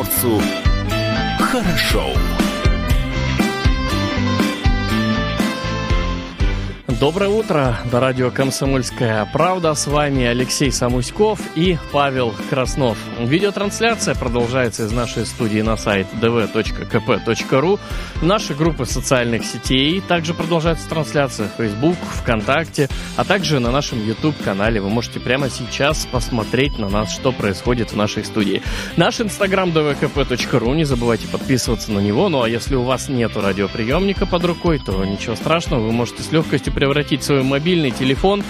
комсомольцу хорошо. Доброе утро, до радио «Комсомольская правда». С вами Алексей Самуськов и Павел Краснов. Видеотрансляция продолжается из нашей студии на сайт dv.kp.ru. Наши группы социальных сетей также продолжается трансляция в Facebook, ВКонтакте, а также на нашем YouTube-канале. Вы можете прямо сейчас посмотреть на нас, что происходит в нашей студии. Наш инстаграм dvkp.ru, не забывайте подписываться на него. Ну а если у вас нет радиоприемника под рукой, то ничего страшного, вы можете с легкостью превратить превратить свой мобильный телефон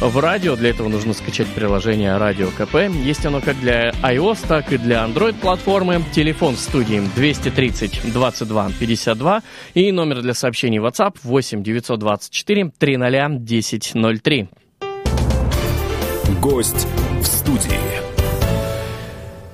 в радио. Для этого нужно скачать приложение Радио КП. Есть оно как для iOS, так и для Android платформы. Телефон в студии 230 22 52 и номер для сообщений WhatsApp 8 924 300 1003. Гость в студии.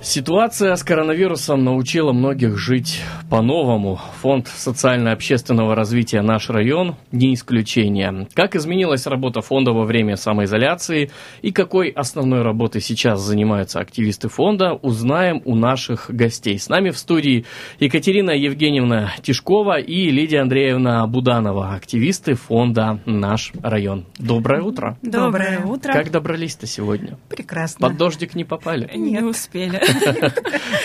Ситуация с коронавирусом научила многих жить по-новому. Фонд социально-общественного развития «Наш район» не исключение. Как изменилась работа фонда во время самоизоляции и какой основной работой сейчас занимаются активисты фонда, узнаем у наших гостей. С нами в студии Екатерина Евгеньевна Тишкова и Лидия Андреевна Буданова, активисты фонда «Наш район». Доброе утро. Доброе утро. Как добрались-то сегодня? Прекрасно. Под дождик не попали? Не успели.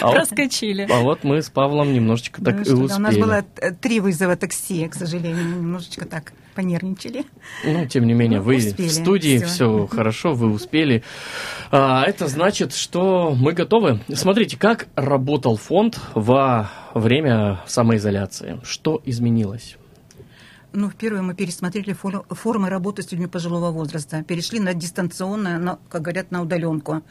А вот- Проскочили. А вот мы с Павлом немножечко так Ну и успели. У нас было три вызова такси, к сожалению, немножечко так понервничали. Ну, тем не менее, Ну, вы в студии, все хорошо, вы успели. А, это значит, что мы готовы. Смотрите, как работал фонд во время самоизоляции. Что изменилось? Ну, первое, мы пересмотрели фор- формы работы с людьми пожилого возраста. Перешли на дистанционное, на, как говорят, на удаленку.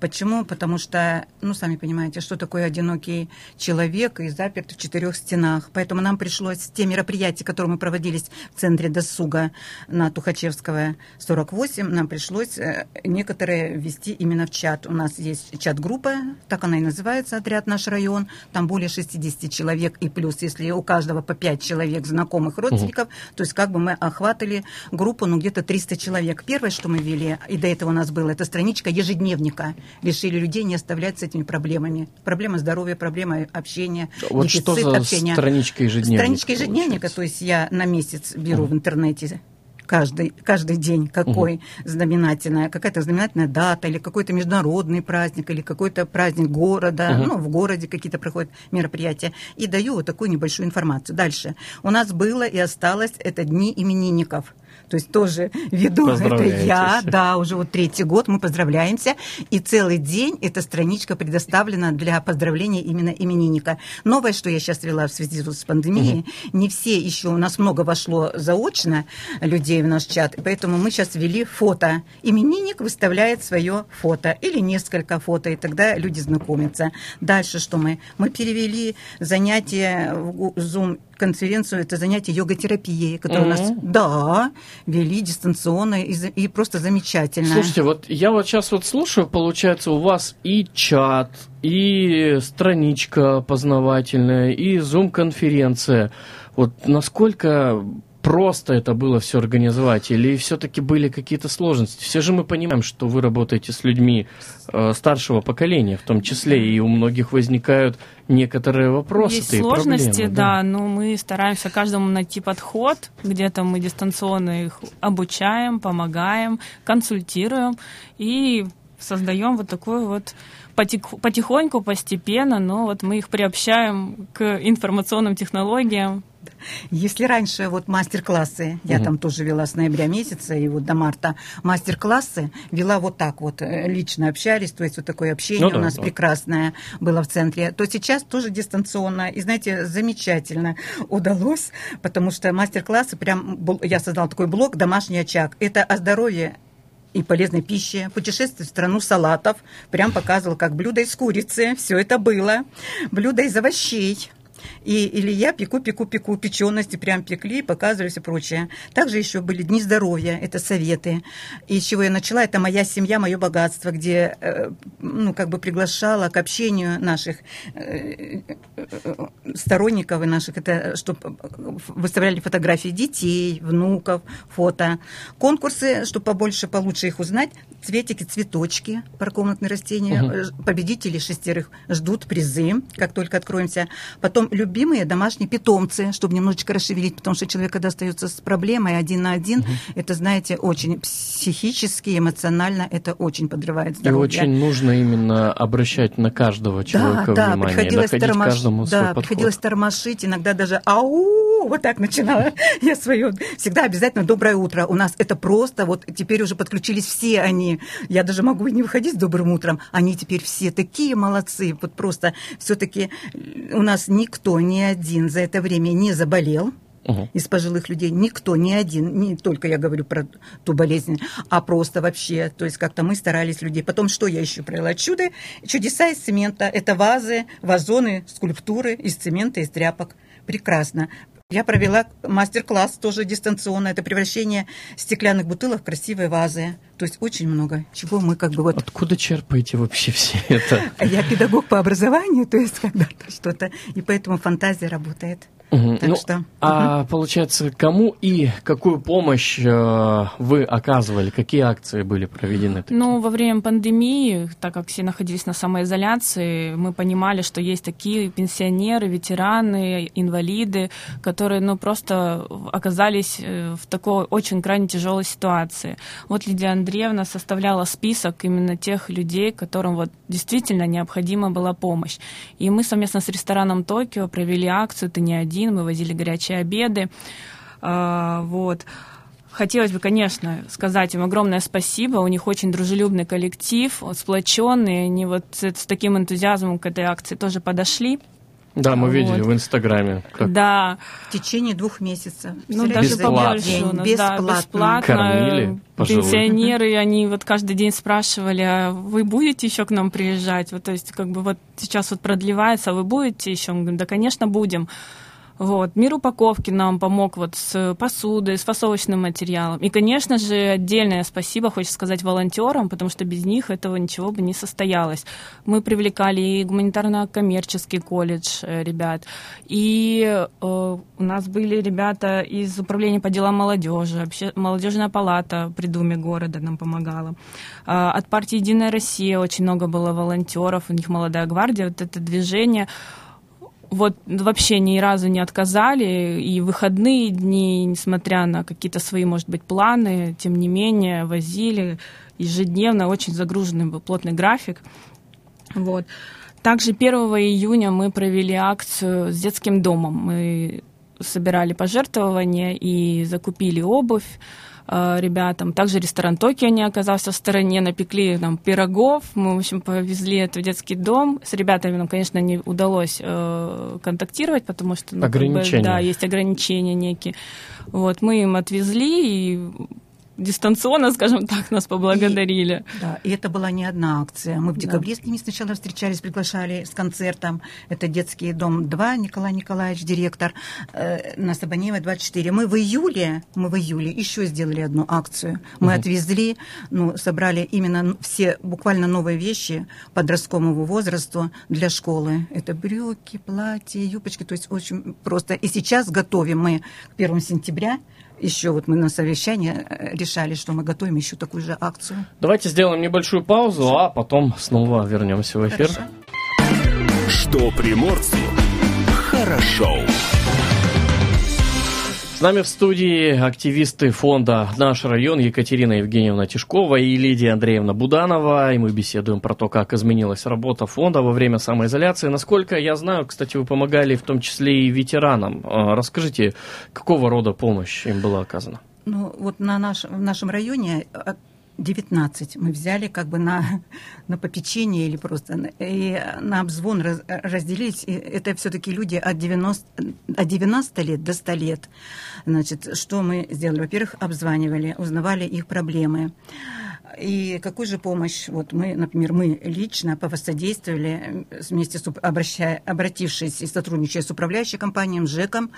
Почему? Потому что, ну, сами понимаете, что такое одинокий человек и заперт в четырех стенах. Поэтому нам пришлось те мероприятия, которые мы проводились в центре досуга на Тухачевского 48, нам пришлось э, некоторые ввести именно в чат. У нас есть чат-группа, так она и называется, отряд «Наш район». Там более 60 человек и плюс, если у каждого по 5 человек знакомых родственников, то есть как бы мы охватывали группу, ну, где-то 300 человек. Первое, что мы ввели, и до этого у нас было, это страничка ежедневника. Решили людей не оставлять с этими проблемами. Проблема здоровья, проблема общения, Вот дефицит что за общения. страничка ежедневника? Страничка ежедневника, получается? то есть я на месяц беру в интернете каждый, каждый день какой знаменательная, какая-то знаменательная дата, или какой-то международный праздник, или какой-то праздник города, ну, в городе какие-то проходят мероприятия, и даю вот такую небольшую информацию. Дальше. У нас было и осталось это дни именинников. То есть тоже веду это я, да, уже вот третий год мы поздравляемся, и целый день эта страничка предоставлена для поздравления именно именинника. Новое, что я сейчас вела в связи с пандемией, не все еще, у нас много вошло заочно людей в наш чат, поэтому мы сейчас ввели фото. Именинник выставляет свое фото или несколько фото, и тогда люди знакомятся. Дальше что мы? Мы перевели занятия в Zoom конференцию, это занятие йога-терапией, которое у нас, да, вели дистанционно и, и просто замечательно. Слушайте, вот я вот сейчас вот слушаю, получается, у вас и чат, и страничка познавательная, и зум-конференция. Вот насколько просто это было все организовать, или все-таки были какие-то сложности? Все же мы понимаем, что вы работаете с людьми э, старшего поколения, в том числе, и у многих возникают некоторые вопросы. Есть сложности, проблемы, да, но мы стараемся каждому найти подход. Где-то мы дистанционно их обучаем, помогаем, консультируем и создаем вот такую вот потихоньку, постепенно, но вот мы их приобщаем к информационным технологиям. Если раньше вот мастер-классы, я там тоже вела с ноября месяца и вот до марта, мастер-классы вела вот так вот, э, лично общались, то есть вот такое общение Ну да, у нас да. прекрасное было в центре, то сейчас тоже дистанционно. И знаете, замечательно удалось, потому что мастер-классы, прям я создала такой блок «Домашний очаг». Это о здоровье и полезной пище, путешествие в страну салатов, прям показывал, как блюдо из курицы, все это было, блюдо из овощей, И, или я пеку, пеку, пеку, печености прям пекли, показывали все прочее. Также еще были дни здоровья, это советы. И с чего я начала, это моя семья, мое богатство, где, э, ну, как бы приглашала к общению наших э, э, сторонников и наших, это чтобы выставляли фотографии детей, внуков, фото. Конкурсы, чтобы побольше, получше их узнать, цветики, цветочки, паркомнатные растения. Угу. Победители шестерых ждут призы, как только откроемся. Потом любимые домашние питомцы, чтобы немножечко расшевелить, потому что человек, когда остается с проблемой один на один, угу. это, знаете, очень психически, эмоционально это очень подрывает здоровье. И очень нужно именно обращать на каждого человека да, внимание, да, приходилось тормош... каждому да, приходилось тормошить, иногда даже ау, вот так начинала я свое. Всегда обязательно доброе утро. У нас это просто, вот теперь уже подключились все они. Я даже могу и не выходить с добрым утром. Они теперь все такие молодцы. Вот просто все-таки у нас никто, ни один за это время не заболел угу. из пожилых людей. Никто, ни один, не только я говорю про ту болезнь, а просто вообще, то есть как-то мы старались людей. Потом что я еще провела? Чудо, чудеса из цемента. Это вазы, вазоны, скульптуры из цемента, из тряпок. Прекрасно. Я провела мастер-класс тоже дистанционно. Это превращение стеклянных бутылок в красивые вазы. То есть очень много чего мы как бы вот... Откуда черпаете вообще все это? Я педагог по образованию, то есть когда-то что-то. И поэтому фантазия работает. Угу. Так ну, что, а угу. получается, кому и какую помощь э, вы оказывали? Какие акции были проведены? Такие? Ну, во время пандемии, так как все находились на самоизоляции, мы понимали, что есть такие пенсионеры, ветераны, инвалиды, которые, ну, просто оказались э, в такой очень крайне тяжелой ситуации. Вот Лидия Андреевна составляла список именно тех людей, которым вот действительно необходима была помощь. И мы совместно с рестораном Токио провели акцию «Ты не один» один, мы возили горячие обеды. А, вот. Хотелось бы, конечно, сказать им огромное спасибо. У них очень дружелюбный коллектив, сплоченный. Они вот с, таким энтузиазмом к этой акции тоже подошли. Да, мы вот. видели в Инстаграме. Как... Да. В течение двух месяцев. Ну, даже побольше у нас, бесплатно. да, бесплатно. Кормили пожилых. Пенсионеры, они вот каждый день спрашивали, а вы будете еще к нам приезжать? Вот, то есть, как бы вот сейчас вот продлевается, а вы будете еще? Мы говорим, да, конечно, будем. Вот. Мир упаковки нам помог вот с посудой, с фасовочным материалом. И, конечно же, отдельное спасибо хочется сказать волонтерам, потому что без них этого ничего бы не состоялось. Мы привлекали и гуманитарно-коммерческий колледж э, ребят, и э, у нас были ребята из управления по делам молодежи, вообще молодежная палата при Думе города нам помогала. Э, от партии «Единая Россия» очень много было волонтеров, у них «Молодая гвардия», вот это движение – вот вообще ни разу не отказали, и выходные дни, несмотря на какие-то свои, может быть, планы, тем не менее, возили ежедневно, очень загруженный был плотный график. Вот. Также 1 июня мы провели акцию с детским домом. Мы собирали пожертвования и закупили обувь, Э, ребятам. Также ресторан Токио не оказался в стороне, напекли нам пирогов. Мы, в общем, повезли это в детский дом. С ребятами нам, конечно, не удалось э, контактировать, потому что ну, ограничения. Как бы, да, есть ограничения некие. Вот, мы им отвезли, и дистанционно, скажем так, нас поблагодарили. И, да, и это была не одна акция. Мы в декабре да. с ними сначала встречались, приглашали с концертом. Это детский дом 2, Николай Николаевич, директор, э, на Сабанеева 24. Мы в июле, мы в июле еще сделали одну акцию. Мы угу. отвезли, ну, собрали именно все буквально новые вещи подростковому возрасту для школы. Это брюки, платья, юбочки, то есть очень просто. И сейчас готовим мы к 1 сентября еще вот мы на совещании э, решали, что мы готовим еще такую же акцию. Давайте сделаем небольшую паузу, а потом снова вернемся в эфир. Хорошо. Что приморцу хорошо. С нами в студии активисты фонда «Наш район» Екатерина Евгеньевна Тишкова и Лидия Андреевна Буданова. И мы беседуем про то, как изменилась работа фонда во время самоизоляции. Насколько я знаю, кстати, вы помогали в том числе и ветеранам. А, расскажите, какого рода помощь им была оказана? Ну, вот на наш, в нашем районе 19 мы взяли как бы на, на попечение или просто и на обзвон раз, разделились. И это все-таки люди от 90, от 90 лет до 100 лет. Значит, что мы сделали? Во-первых, обзванивали, узнавали их проблемы. И какую же помощь, вот мы, например, мы лично повосодействовали вместе с обращая, обратившись и сотрудничая с управляющей компанией ЖЭКом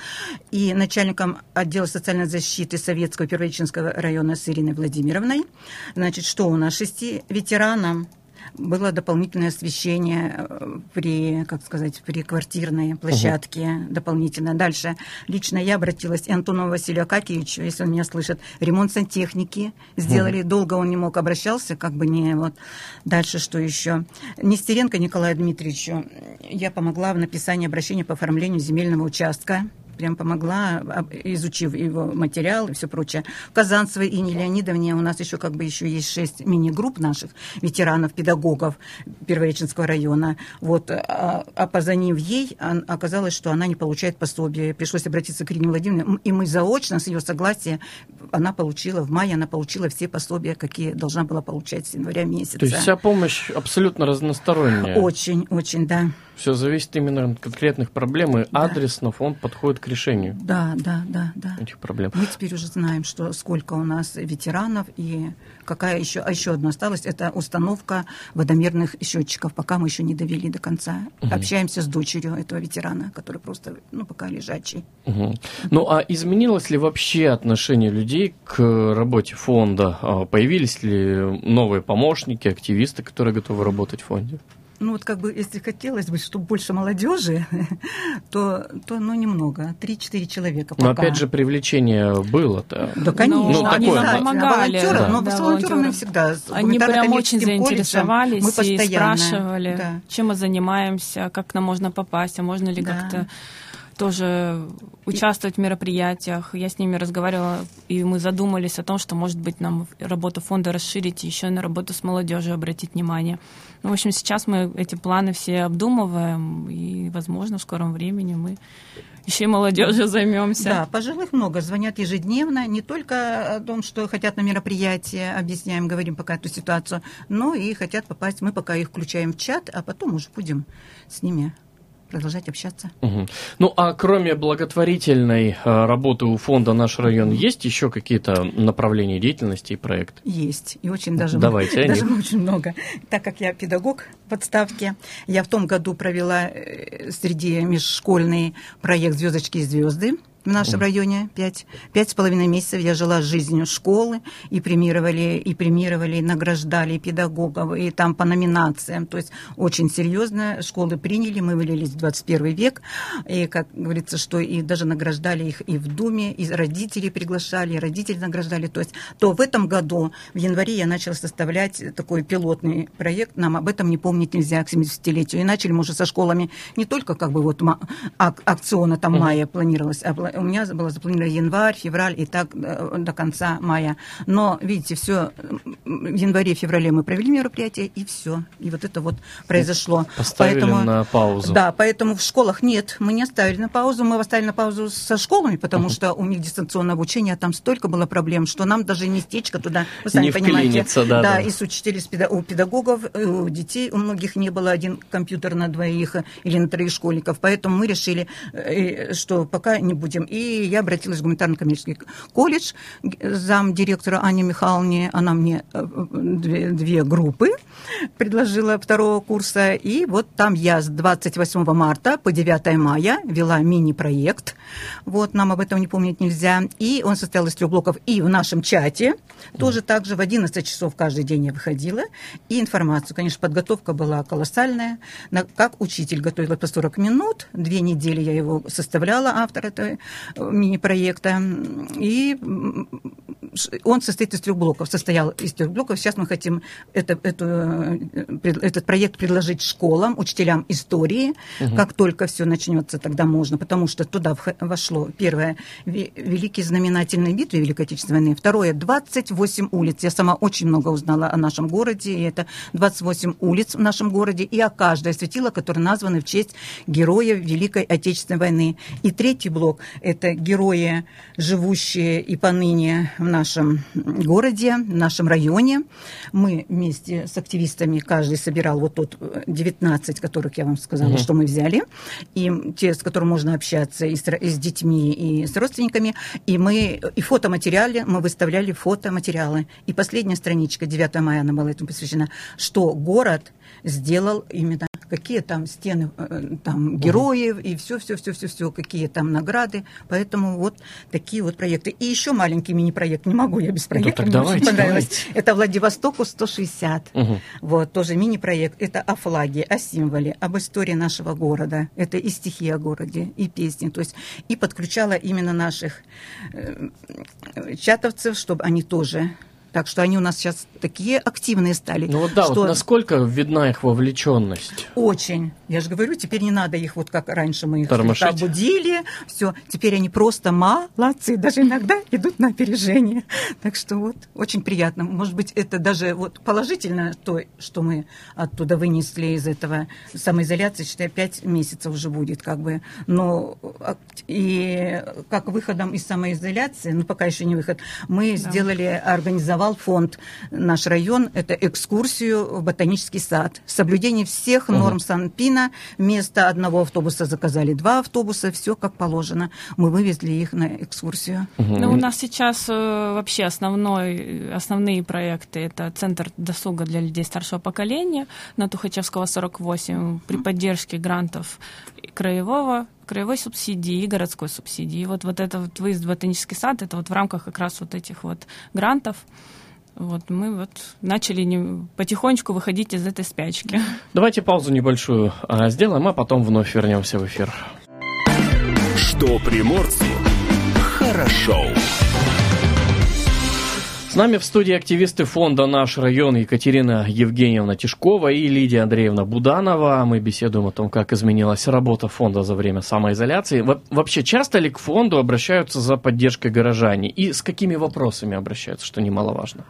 и начальником отдела социальной защиты Советского Первоичинского района с Ириной Владимировной. Значит, что у нас? Шести ветеранам Было дополнительное освещение э, при, как сказать, при квартирной площадке угу. дополнительно. Дальше лично я обратилась и Антону Василию Акакиевичу, если он меня слышит, ремонт сантехники сделали. Угу. Долго он не мог, обращался, как бы не вот. Дальше что еще? Нестеренко Николаю Дмитриевичу я помогла в написании обращения по оформлению земельного участка прям помогла, изучив его материал и все прочее. Казанцевой Ине Леонидовне у нас еще как бы еще есть шесть мини-групп наших ветеранов, педагогов Первореченского района. Вот, а, а позвонив ей, оказалось, что она не получает пособие. Пришлось обратиться к Ирине Владимировне, и мы заочно, с ее согласия, она получила, в мае она получила все пособия, какие должна была получать с января месяца. То есть вся помощь абсолютно разносторонняя? Очень, очень, да. Все зависит именно от конкретных проблем, и да. адресно фонд подходит к решению. Да, да, да, да. Этих проблем. Мы теперь уже знаем, что сколько у нас ветеранов и какая еще, а еще одна осталась, это установка водомерных счетчиков, пока мы еще не довели до конца. Угу. Общаемся с дочерью этого ветерана, который просто, ну, пока лежачий. Угу. Ну, а изменилось ли вообще отношение людей к работе фонда? А появились ли новые помощники, активисты, которые готовы работать в фонде? Ну вот как бы, если хотелось бы, чтобы больше молодежи, то, то ну, немного, 3-4 человека пока. Но опять же, привлечение было-то. Да, конечно. Ну, они такое, нам помогали. Волонтеры, да. Но да, с волонтерами всегда. Они прям очень заинтересовались мы и спрашивали, да. чем мы занимаемся, как к нам можно попасть, а можно ли да. как-то тоже участвовать в мероприятиях. Я с ними разговаривала, и мы задумались о том, что, может быть, нам работу фонда расширить и еще на работу с молодежью обратить внимание. Ну, в общем, сейчас мы эти планы все обдумываем, и, возможно, в скором времени мы еще и молодежью займемся. Да, пожилых много, звонят ежедневно, не только о том, что хотят на мероприятие, объясняем, говорим пока эту ситуацию, но и хотят попасть, мы пока их включаем в чат, а потом уже будем с ними продолжать общаться. Угу. Ну, а кроме благотворительной э, работы у фонда «Наш район», есть еще какие-то направления деятельности и проекты? Есть, и очень даже, Давайте, даже очень много. Так как я педагог в отставке, я в том году провела э, среди межшкольный проект «Звездочки и звезды», в нашем районе пять, пять с половиной месяцев я жила жизнью школы и премировали, и премировали, и награждали педагогов, и там по номинациям. То есть очень серьезно школы приняли, мы вылились в 21 век, и, как говорится, что и даже награждали их и в Думе, и родители приглашали, и родители награждали. То есть то в этом году, в январе, я начала составлять такой пилотный проект, нам об этом не помнить нельзя к 70-летию. И начали мы уже со школами не только как бы вот акциона там мая планировалась, а у меня было запланировано январь, февраль и так э, до конца мая. Но, видите, все в январе-феврале мы провели мероприятие, и все. И вот это вот произошло. Поставили поэтому, на паузу. Да, поэтому в школах нет, мы не оставили на паузу. Мы оставили на паузу со школами, потому uh-huh. что у них дистанционное обучение, а там столько было проблем, что нам даже местечко туда, вы сами не понимаете. Да, да, да, и с учителей, у педагогов, у детей, у многих не было один компьютер на двоих или на троих школьников. Поэтому мы решили, э, что пока не будем и я обратилась в гуманитарно-коммерческий колледж, зам директора Ане Михайловне, она мне э, две, две группы предложила второго курса, и вот там я с 28 марта по 9 мая вела мини-проект, вот нам об этом не помнить нельзя, и он состоял из трех блоков, и в нашем чате тоже так же в 11 часов каждый день я выходила, и информацию, конечно, подготовка была колоссальная, как учитель готовила по 40 минут, две недели я его составляла, автор этого мини-проекта. И он состоит из трех блоков, состоял из трех блоков. Сейчас мы хотим это, эту, этот проект предложить школам, учителям истории. Угу. Как только все начнется, тогда можно, потому что туда вошло первое великие знаменательные битвы Великой Отечественной войны, второе 28 улиц. Я сама очень много узнала о нашем городе, и это 28 улиц в нашем городе, и о каждой светило, которые названы в честь героев Великой Отечественной войны. И третий блок – это герои, живущие и поныне в нашем городе, в нашем районе. Мы вместе с активистами, каждый собирал вот тот 19, которых я вам сказала, угу. что мы взяли, и те, с которыми можно общаться и с, и с детьми, и с родственниками. И мы и фотоматериалы, мы выставляли фотоматериалы. И последняя страничка, 9 мая она была этому посвящена, что город сделал именно какие там стены э, там героев и все, все, все, все, все, какие там награды. Поэтому вот такие вот проекты. И еще маленький мини-проект. Не могу я без проекта. Ну, так давайте, понравилось. давайте. Это Владивостоку 160. Мгм. Вот, тоже мини-проект. Это о флаге, о символе, об истории нашего города. Это и стихи о городе, и песни. То есть и подключала именно наших э, чатовцев, чтобы они тоже... Так что они у нас сейчас такие активные стали. Ну вот да, что вот насколько видна их вовлеченность? Очень. Я же говорю, теперь не надо их вот как раньше мы их Тормошить. слегка будили. Все, теперь они просто молодцы. Даже иногда идут на опережение. Так что вот очень приятно. Может быть, это даже вот положительно то, что мы оттуда вынесли из этого самоизоляции, считай, пять месяцев уже будет как бы. Но а, и как выходом из самоизоляции, ну пока еще не выход, мы сделали, организовал фонд наш район, это экскурсию в ботанический сад. Соблюдение всех норм Санпина. Вместо одного автобуса заказали два автобуса, все как положено. Мы вывезли их на экскурсию. Ну, у нас сейчас э, вообще основной, основные проекты это Центр досуга для людей старшего поколения на Тухачевского 48 при поддержке грантов краевого краевой субсидии и городской субсидии. И вот, вот это вот выезд в ботанический сад, это вот в рамках как раз вот этих вот грантов. Вот мы вот начали не- потихонечку выходить из этой спячки. Давайте паузу небольшую а, сделаем, а потом вновь вернемся в эфир. Что приморцу хорошо. Нами в студии активисты фонда «Наш район» Екатерина Евгеньевна Тишкова и Лидия Андреевна Буданова. Мы беседуем о том, как изменилась работа фонда за время самоизоляции. Во- Вообще, часто ли к фонду обращаются за поддержкой горожане? И с какими вопросами обращаются, что немаловажно?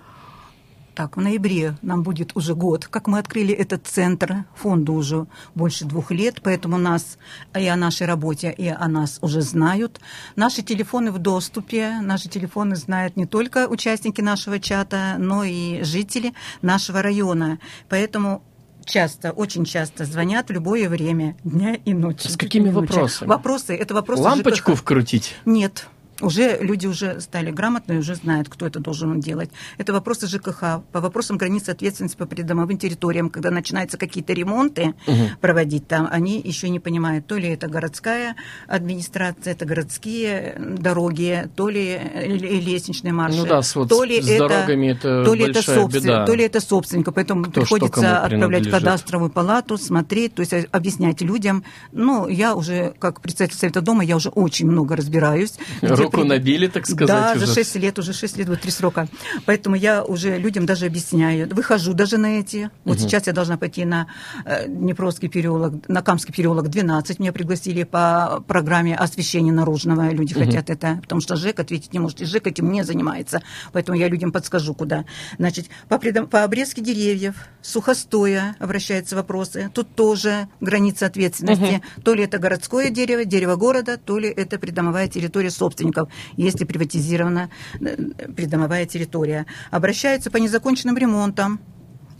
Так, в ноябре нам будет уже год, как мы открыли этот центр. Фонду уже больше двух лет, поэтому нас и о нашей работе, и о нас уже знают. Наши телефоны в доступе, наши телефоны знают не только участники нашего чата, но и жители нашего района. Поэтому часто, очень часто звонят в любое время дня и ночи. С какими вопросами? Вопросы, это вопросы Лампочку ЖКХ. вкрутить? Нет. Уже люди уже стали грамотны, уже знают, кто это должен делать. Это вопросы ЖКХ, по вопросам границы ответственности по придомовым территориям, когда начинаются какие-то ремонты проводить там, они еще не понимают, то ли это городская администрация, это городские дороги, то ли лестничные марши, Ну да, вот то ли с дорогами это то ли это большая собствен- беда. то ли это собственника, поэтому Кто приходится отправлять в кадастровую палату, смотреть, то есть объяснять людям. Ну, я уже, как представитель Совета дома, я уже очень много разбираюсь. где Руку при- набили, так сказать, Да, уже. за 6 лет, уже 6 лет, вот три срока. Поэтому я уже людям даже объясняю. Выхожу даже на эти. Вот сейчас я должна пойти на э, Днепровский переулок, на Камский переулок 12. Меня пригласили по программе освещения наружного. Люди хотят это, потому что ЖЭК ответить не может. И ЖЭК этим не занимается. Поэтому я людям подскажу, куда. Значит, по, предом- по обрезке деревьев, сухостоя обращаются вопросы. Тут тоже граница ответственности. То ли это городское дерево, дерево города, то ли это придомовая территория собственников, если приватизирована э, придомовая территория. Обращаются по незаконченным ремонтам.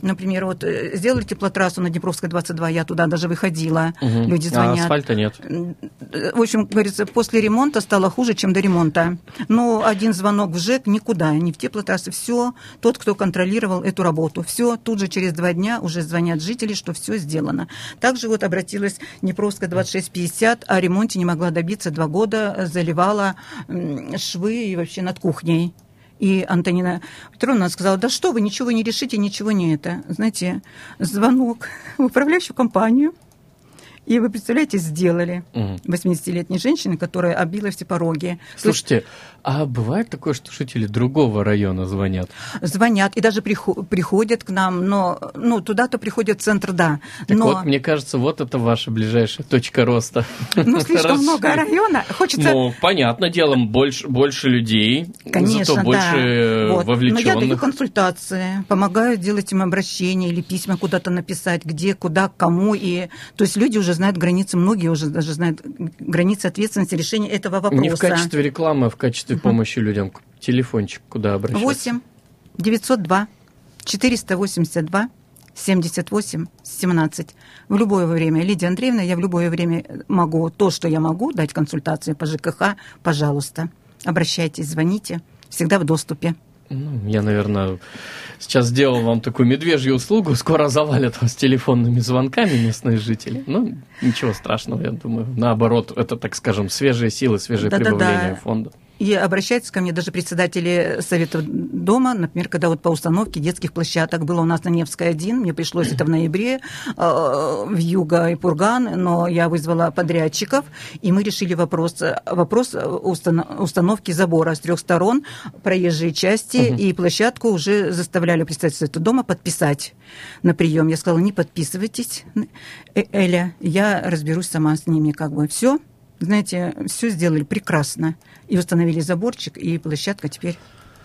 Например, вот э, сделали теплотрассу на Днепровской 22, я туда даже выходила, Мгм. люди А звонят. асфальта нет. Э, В общем, говорится, после ремонта стало хуже, чем до ремонта. Но один звонок в ЖЭК никуда, не в теплотрассы, все. Тот, кто контролировал эту работу, все. Тут же через два дня уже звонят жители, что все сделано. Также вот обратилась Днепровская 2650, о ремонте не могла добиться два года, э, заливала швы и вообще над кухней. И Антонина Петровна сказала, да что вы, ничего не решите, ничего не это. Знаете, звонок в управляющую компанию, и вы представляете, сделали. Мгм. 80-летней женщины, которая обила все пороги. Слушайте, а бывает такое, что жители другого района звонят? Звонят и даже прихо- приходят к нам, но ну, туда-то приходят в центр, да. Так но вот, мне кажется, вот это ваша ближайшая точка роста. ну, слишком много района. Хочется Ну, понятно, делом больше, больше людей, Конечно, зато больше да. Вот. Но я даю вовлеченных. консультации, помогаю делать им обращения или письма куда-то написать, где, куда, кому. И... То есть люди уже знают границы, многие уже даже знают границы ответственности решения этого вопроса. Не в качестве рекламы, а в качестве помощи людям. Телефончик, куда обращаться? 8 902 482 78 17. В любое время, Лидия Андреевна, я в любое время могу то, что я могу, дать консультации по ЖКХ, пожалуйста. Обращайтесь, звоните, всегда в доступе. Ну, я, наверное, сейчас сделал вам такую медвежью услугу. Скоро завалят вас телефонными звонками местные жители. Ну, ничего страшного, я думаю. Наоборот, это, так скажем, свежие силы, свежее Да-да-да. прибавление фонда. И обращаются ко мне даже председатели Совета дома, например, когда вот по установке детских площадок было у нас на Невской 1, мне пришлось это в ноябре э, в Юго и Пурган, но я вызвала подрядчиков, и мы решили вопрос, вопрос устан- установки забора с трех сторон, проезжей части, и площадку уже заставляли представителей Совета дома подписать на прием. Я сказала, не подписывайтесь, Э, Эля, я разберусь сама с ними, как бы все. Знаете, все сделали прекрасно. И установили заборчик, и площадка теперь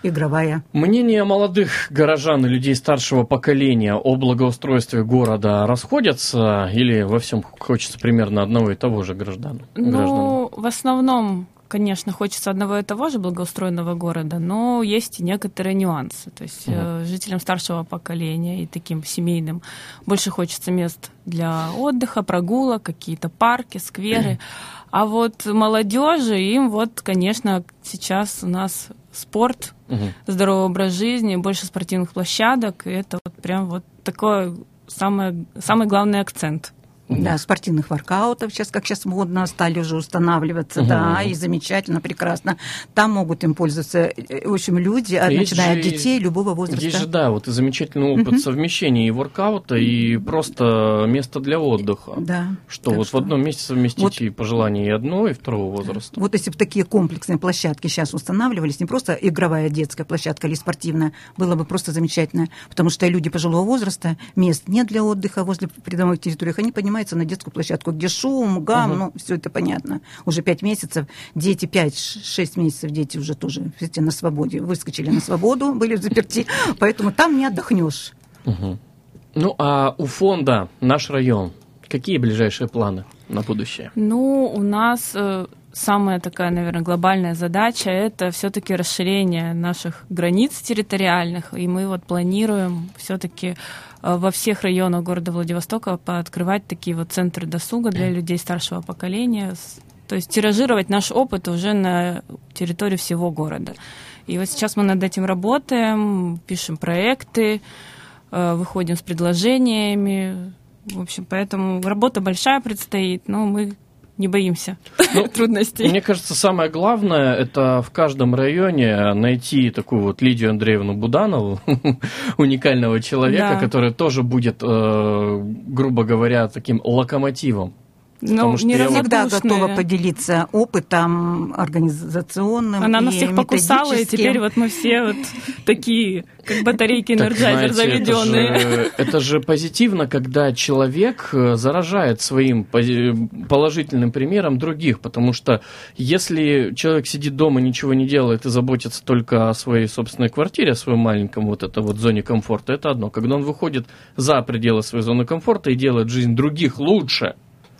игровая. Мнения молодых горожан и людей старшего поколения о благоустройстве города расходятся или во всем хочется примерно одного и того же граждан? Ну, в основном, конечно, хочется одного и того же благоустроенного города, но есть и некоторые нюансы. То есть э, жителям старшего поколения и таким семейным больше хочется мест для отдыха, прогулок, какие-то парки, скверы. А вот молодежи, им вот, конечно, сейчас у нас спорт, здоровый образ жизни, больше спортивных площадок, и это вот прям вот такой самый, самый главный акцент. Да, спортивных воркаутов сейчас, как сейчас модно, стали уже устанавливаться, Мгм. да, и замечательно, прекрасно. Там могут им пользоваться, э, в общем, люди, а, Есть начиная от же- детей любого возраста. Есть же, да, вот и замечательный опыт совмещения и воркаута, и просто место для отдыха. Да. Что вот в одном месте совместить Вот- и пожелания и одного, и второго возраста. Вот если бы такие комплексные площадки сейчас устанавливались, не просто игровая детская площадка или спортивная, было бы просто замечательно, потому что люди пожилого возраста, мест нет для отдыха возле придомовых территориях, они поднимаются на детскую площадку, где шум, гам, Мгм. ну, все это понятно. Уже пять месяцев, дети пять, шесть месяцев, дети уже тоже видите, на свободе, выскочили на свободу, были в заперти, поэтому там не отдохнешь. Мгм. Ну, а у фонда «Наш район» какие ближайшие планы на будущее? Ну, у нас э, самая такая, наверное, глобальная задача это все-таки расширение наших границ территориальных, и мы вот планируем все-таки во всех районах города Владивостока пооткрывать такие вот центры досуга для людей старшего поколения, то есть тиражировать наш опыт уже на территории всего города. И вот сейчас мы над этим работаем, пишем проекты, э, выходим с предложениями. В общем, поэтому работа большая предстоит, но мы не боимся Ну, трудностей. Мне кажется, самое главное это в каждом районе найти такую вот Лидию Андреевну Буданову, уникального человека, Да. который тоже будет, э, грубо говоря, таким локомотивом. Но потому что я Всегда готова поделиться опытом организационным Она и нас всех покусала, и теперь вот мы все вот такие, как батарейки Так, Energizer знаете, это заведенные. же- Это же позитивно, когда человек э, заражает своим положительным примером других, потому что если человек сидит дома, ничего не делает и заботится только о своей собственной квартире, о своем маленьком вот это вот зоне комфорта, это одно. Когда он выходит за пределы своей зоны комфорта и делает жизнь других лучше,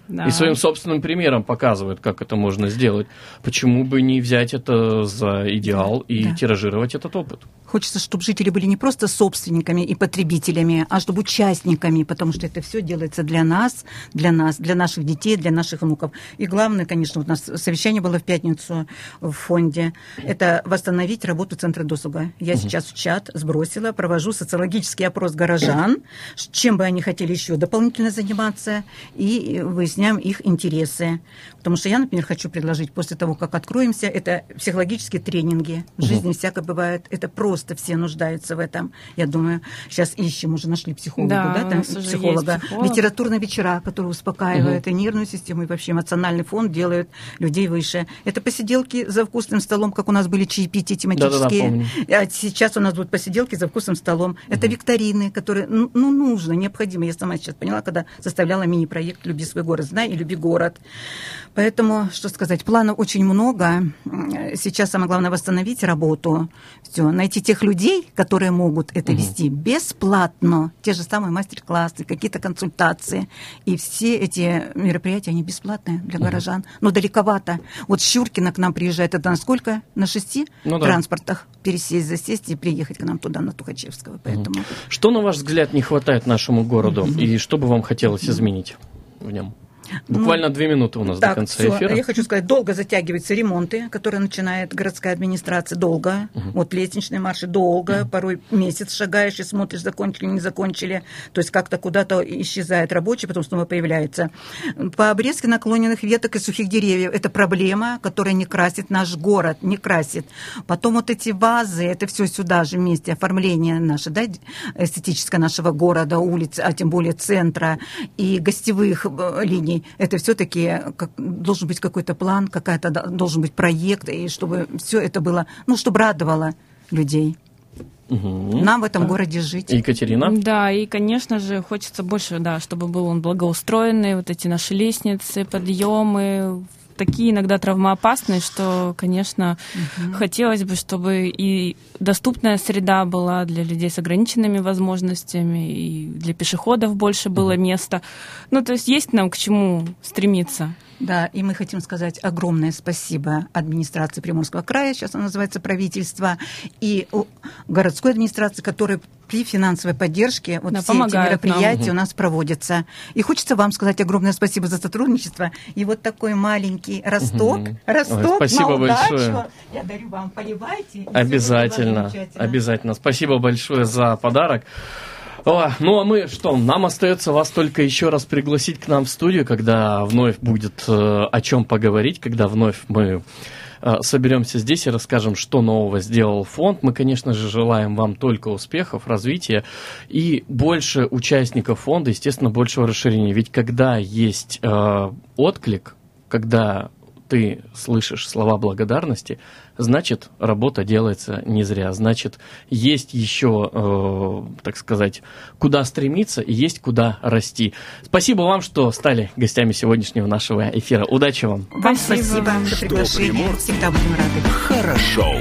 Да. и своим собственным примером показывает, как это можно сделать, почему бы не взять это за идеал и Да. тиражировать этот опыт? Хочется, чтобы жители были не просто собственниками и потребителями, а чтобы участниками, потому что это все делается для нас, для нас, для наших детей, для наших внуков. И главное, конечно, у нас совещание было в пятницу в фонде, это восстановить работу Центра досуга. Я сейчас в чат сбросила, провожу социологический опрос горожан, чем бы они хотели еще дополнительно заниматься, и выясняем их интересы. Потому что я, например, хочу предложить после того, как откроемся, это психологические тренинги. В жизни всякое бывает. Это просто все нуждаются в этом. Я думаю, сейчас ищем, уже нашли психолога, Да, да, там, психолога. психолог. Литературные вечера, которые успокаивают и нервную систему, и вообще эмоциональный фон делают людей выше. Это посиделки за вкусным столом, как у нас были чаепития тематические. помню. А сейчас у нас будут посиделки за вкусным столом. Это викторины, которые ну, ну, нужно, необходимо. Я сама сейчас поняла, когда составляла мини-проект «Люби свой город, знай и люби город». Поэтому, что сказать, планов очень много. Сейчас самое главное восстановить работу, все, найти тех людей, которые могут это вести бесплатно. Те же самые мастер-классы, какие-то консультации. И все эти мероприятия, они бесплатные для горожан. Но далековато. Вот Щуркина к нам приезжает, это на сколько? На шести Ну да. транспортах пересесть, засесть и приехать к нам туда, на Тухачевского. Поэтому Что, на ваш взгляд, не хватает нашему городу, и что бы вам хотелось изменить в нем? Буквально две минуты у нас Так, до конца всё. эфира. Я хочу сказать, долго затягиваются ремонты, которые начинает городская администрация. Долго. Вот лестничные марши долго. Порой месяц шагаешь и смотришь, закончили, не закончили. То есть как-то куда-то исчезает рабочий, потом снова появляется. По обрезке наклоненных веток и сухих деревьев. Это проблема, которая не красит наш город, не красит. Потом вот эти вазы, это все сюда же вместе, оформление наше, да, эстетическое нашего города, улиц, а тем более центра и гостевых э, Это все-таки как, должен быть какой-то план, какая-то должен быть проект, и чтобы все это было, ну, чтобы радовало людей. Мгм. Нам в этом городе жить. Екатерина? Да, и, конечно же, хочется больше, да, чтобы был он благоустроенный, вот эти наши лестницы, подъемы, такие иногда травмоопасные, что, конечно, хотелось бы, чтобы и доступная среда была для людей с ограниченными возможностями, и для пешеходов больше было места. Ну, то есть есть нам к чему стремиться. Да, и мы хотим сказать огромное спасибо администрации Приморского края, сейчас она называется правительство, и городской администрации, которая при финансовой поддержке вот Да, все эти помогает нам. мероприятия у нас проводятся. И хочется вам сказать огромное спасибо за сотрудничество. И вот такой маленький росток, Мгм. росток Ой, спасибо на удачу. большое. Я дарю вам, поливайте. Обязательно, обязательно. Спасибо большое за подарок. О, ну а мы что, нам остается вас только еще раз пригласить к нам в студию, когда вновь будет э, о чем поговорить, когда вновь мы э, соберемся здесь и расскажем, что нового сделал фонд. Мы, конечно же, желаем вам только успехов, развития и больше участников фонда, естественно, большего расширения. Ведь когда есть э, отклик, когда ты слышишь слова благодарности, значит, работа делается не зря. Значит, есть еще, э, так сказать, куда стремиться и есть куда расти. Спасибо вам, что стали гостями сегодняшнего нашего эфира. Удачи вам! Вам Спасибо спасибо вам. за приглашение. Всегда будем рады. Хорошо.